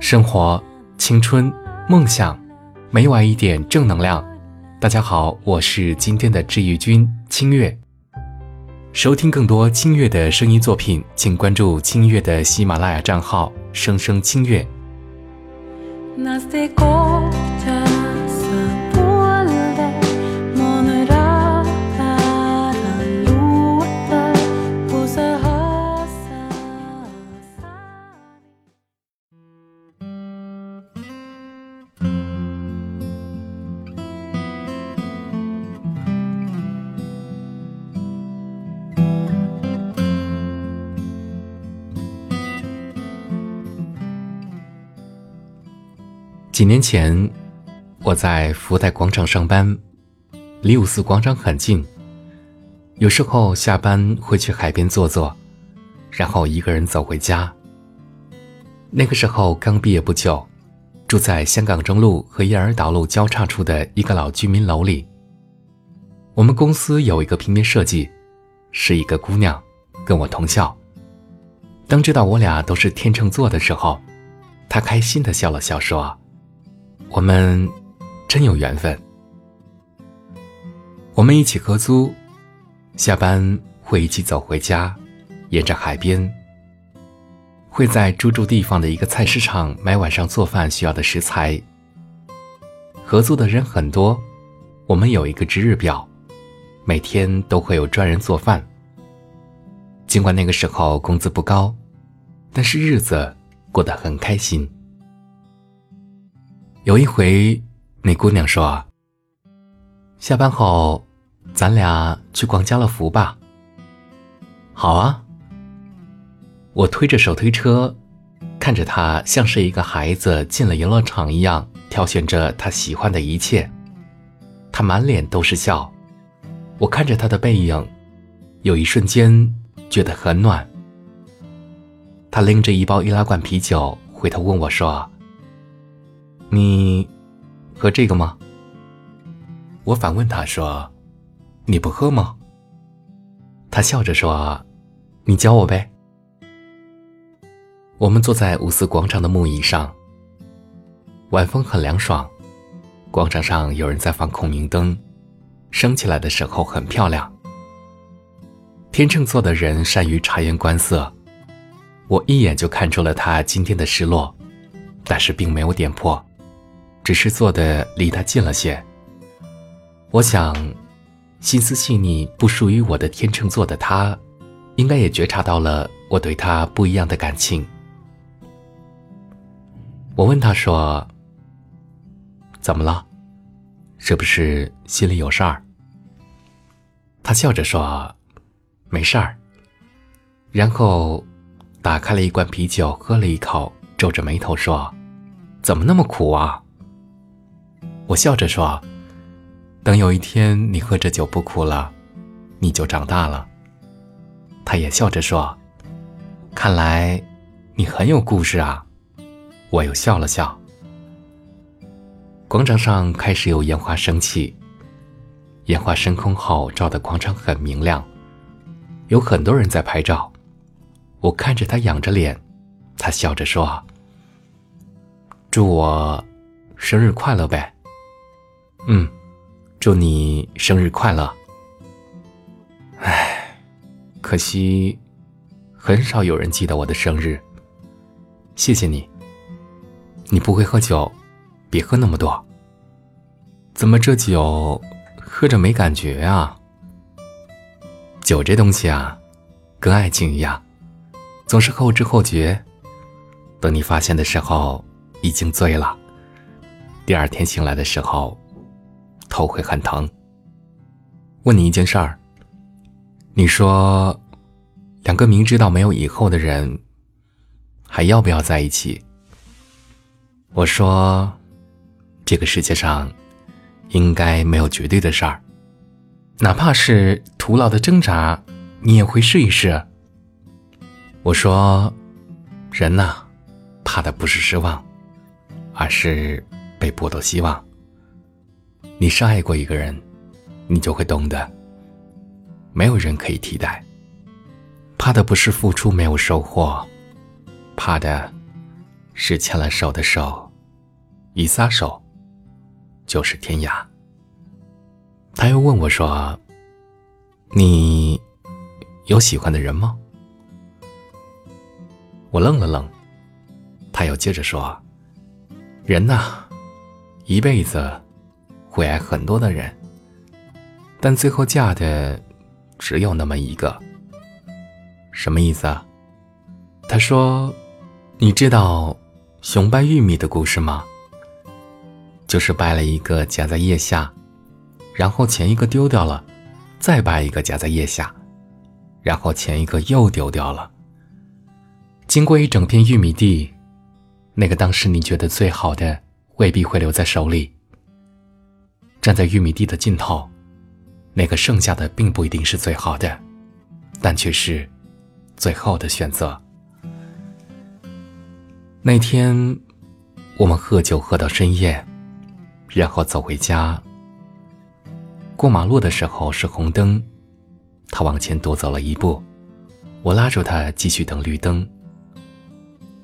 生活、青春、梦想，每晚一点正能量。大家好，我是今天的治愈君清月。收听更多清月的声音作品，请关注清月的喜马拉雅账号“声声清月”。几年前，我在福袋广场上班，离五四广场很近。有时候下班会去海边坐坐，然后一个人走回家。那个时候刚毕业不久，住在香港中路和燕儿岛路交叉处的一个老居民楼里。我们公司有一个平面设计，是一个姑娘，跟我同校。当知道我俩都是天秤座的时候，她开心的笑了笑说。我们真有缘分。我们一起合租，下班会一起走回家，沿着海边，会在租住地方的一个菜市场买晚上做饭需要的食材。合租的人很多，我们有一个值日表，每天都会有专人做饭。尽管那个时候工资不高，但是日子过得很开心。有一回，那姑娘说：“下班后，咱俩去逛家乐福吧。”好啊。我推着手推车，看着她像是一个孩子进了游乐场一样，挑选着她喜欢的一切。她满脸都是笑，我看着她的背影，有一瞬间觉得很暖。她拎着一包易拉罐啤酒，回头问我说。你喝这个吗？我反问他说：“你不喝吗？”他笑着说：“你教我呗。”我们坐在五四广场的木椅上，晚风很凉爽，广场上有人在放孔明灯，升起来的时候很漂亮。天秤座的人善于察言观色，我一眼就看出了他今天的失落，但是并没有点破。只是坐的离他近了些。我想，心思细腻、不属于我的天秤座的他，应该也觉察到了我对他不一样的感情。我问他说：“怎么了？是不是心里有事儿？”他笑着说：“没事儿。”然后打开了一罐啤酒，喝了一口，皱着眉头说：“怎么那么苦啊？”我笑着说：“等有一天你喝着酒不哭了，你就长大了。”他也笑着说：“看来你很有故事啊。”我又笑了笑。广场上开始有烟花升起，烟花升空后照的广场很明亮，有很多人在拍照。我看着他仰着脸，他笑着说：“祝我生日快乐呗。”嗯，祝你生日快乐。唉，可惜，很少有人记得我的生日。谢谢你。你不会喝酒，别喝那么多。怎么这酒喝着没感觉啊？酒这东西啊，跟爱情一样，总是后知后觉。等你发现的时候，已经醉了。第二天醒来的时候。头会很疼。问你一件事儿，你说，两个明知道没有以后的人，还要不要在一起？我说，这个世界上，应该没有绝对的事儿，哪怕是徒劳的挣扎，你也会试一试。我说，人呐，怕的不是失望，而是被剥夺希望。你是爱过一个人，你就会懂得，没有人可以替代。怕的不是付出没有收获，怕的是牵了手的手，一撒手就是天涯。他又问我说：“你有喜欢的人吗？”我愣了愣，他又接着说：“人呐，一辈子会爱很多的人，但最后嫁的只有那么一个。什么意思啊？”他说：“你知道熊掰玉米的故事吗？就是掰了一个夹在腋下，然后前一个丢掉了，再掰一个夹在腋下，然后前一个又丢掉了。”经过一整片玉米地，那个当时你觉得最好的未必会留在手里。站在玉米地的尽头，那个剩下的并不一定是最好的，但却是最后的选择。那天，我们喝酒喝到深夜，然后走回家。过马路的时候是红灯，他往前多走了一步，我拉住他继续等绿灯。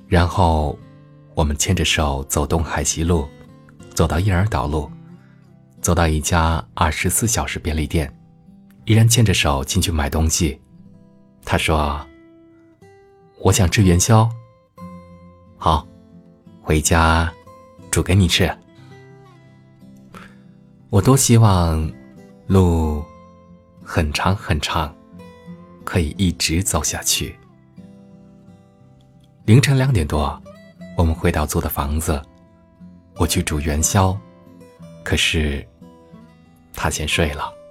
然后，我们牵着手走东海西路，走到燕儿岛路，走到一家二十四小时便利店，依然牵着手进去买东西。他说：“我想吃元宵。”好，回家煮给你吃。我多希望路很长很长，可以一直走下去。凌晨两点多，我们回到租的房子，我去煮元宵，可是他先睡了。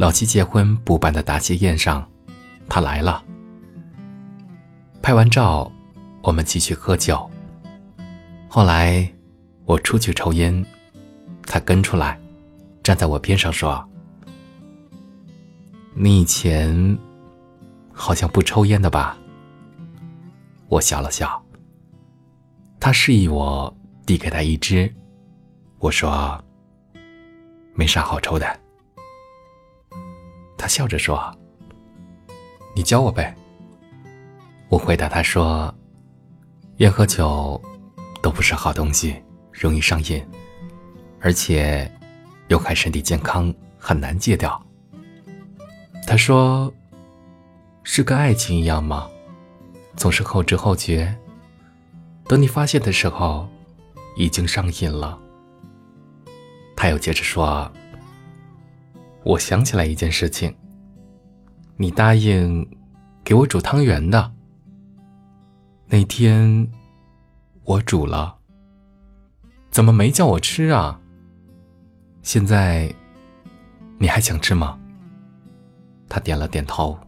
老七结婚补办的答谢宴上，他来了。拍完照，我们继续喝酒。后来我出去抽烟，他跟出来，站在我边上说：“你以前好像不抽烟的吧？”我笑了笑。他示意我递给他一支，我说：“没啥好抽的。”他笑着说：“你教我呗。”我回答他说：“烟和酒都不是好东西，容易上瘾，而且有害身体健康，很难戒掉。”他说：“是跟爱情一样吗？总是后知后觉，等你发现的时候，已经上瘾了。”他又接着说。我想起来一件事情，你答应给我煮汤圆的那天，我煮了，怎么没叫我吃啊？现在你还想吃吗？他点了点头。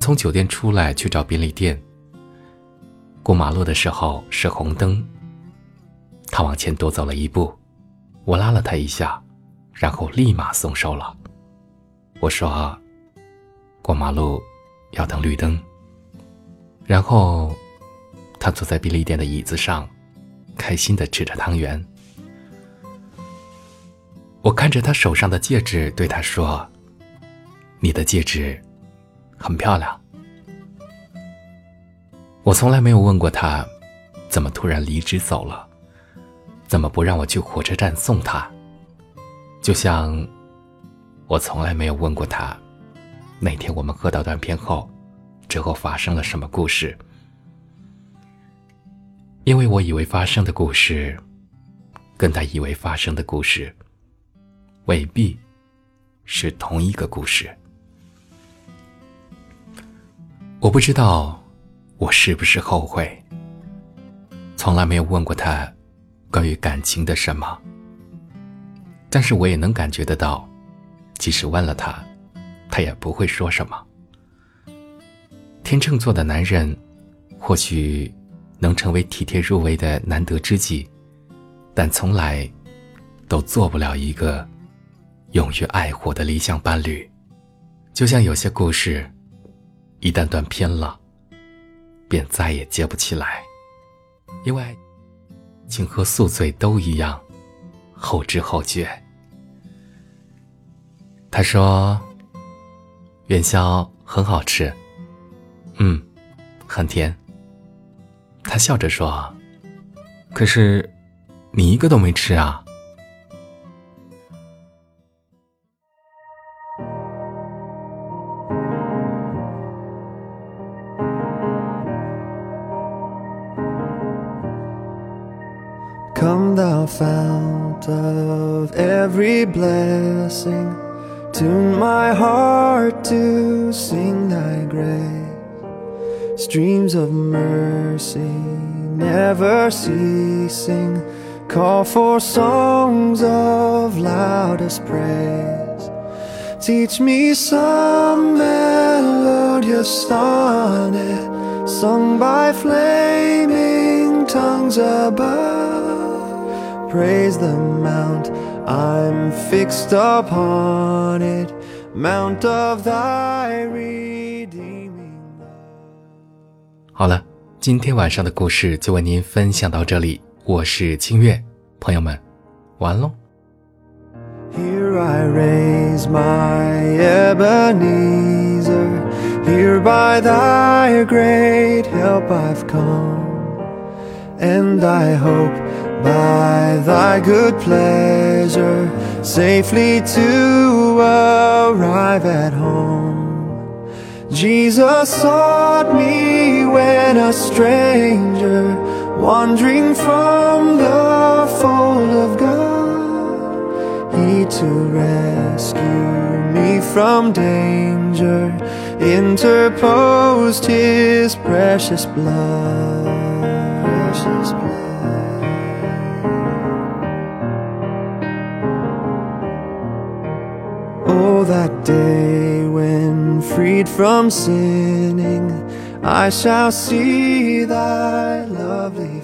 从酒店出来去找便利店。过马路的时候是红灯。他往前多走了一步，我拉了他一下，然后立马松手了。我说：“过马路要等绿灯。”然后他坐在便利店的椅子上，开心的吃着汤圆。我看着他手上的戒指，对他说：“你的戒指很漂亮。”我从来没有问过他，怎么突然离职走了，怎么不让我去火车站送他？就像我从来没有问过他，那天我们喝到断片后，之后发生了什么故事？因为我以为发生的故事，跟他以为发生的故事，未必是同一个故事。我不知道我是不是后悔，从来没有问过他关于感情的什么。但是我也能感觉得到，即使问了他，他也不会说什么。天秤座的男人，或许能成为体贴入微的难得知己，但从来都做不了一个勇于爱护的理想伴侣。就像有些故事。一旦断片了，便再也接不起来，因为请和宿醉都一样，后知后觉。他说：“元宵很好吃，嗯，很甜。”他笑着说：“可是你一个都没吃啊。” Thou fount of every blessing, tune my heart to sing thy grace. Streams of mercy never ceasing, call for songs of loudest praise. Teach me some melodious sonnet sung by flaming tongues above praise the mount I'm fixed upon it, mount of thy redeeming love. 好了，今天晚上的故事就为您分享到这里。我是清月，朋友们，晚安喽。Here I raise my Ebenezer, here by thy great help I've come, and I hope by thy good pleasure safely to arrive at home. Jesus sought me when a stranger, wandering from the fold of God, he to rescue me from danger interposed his precious blood. Precious blood. Oh, that day when freed from sinning, I shall see thy lovely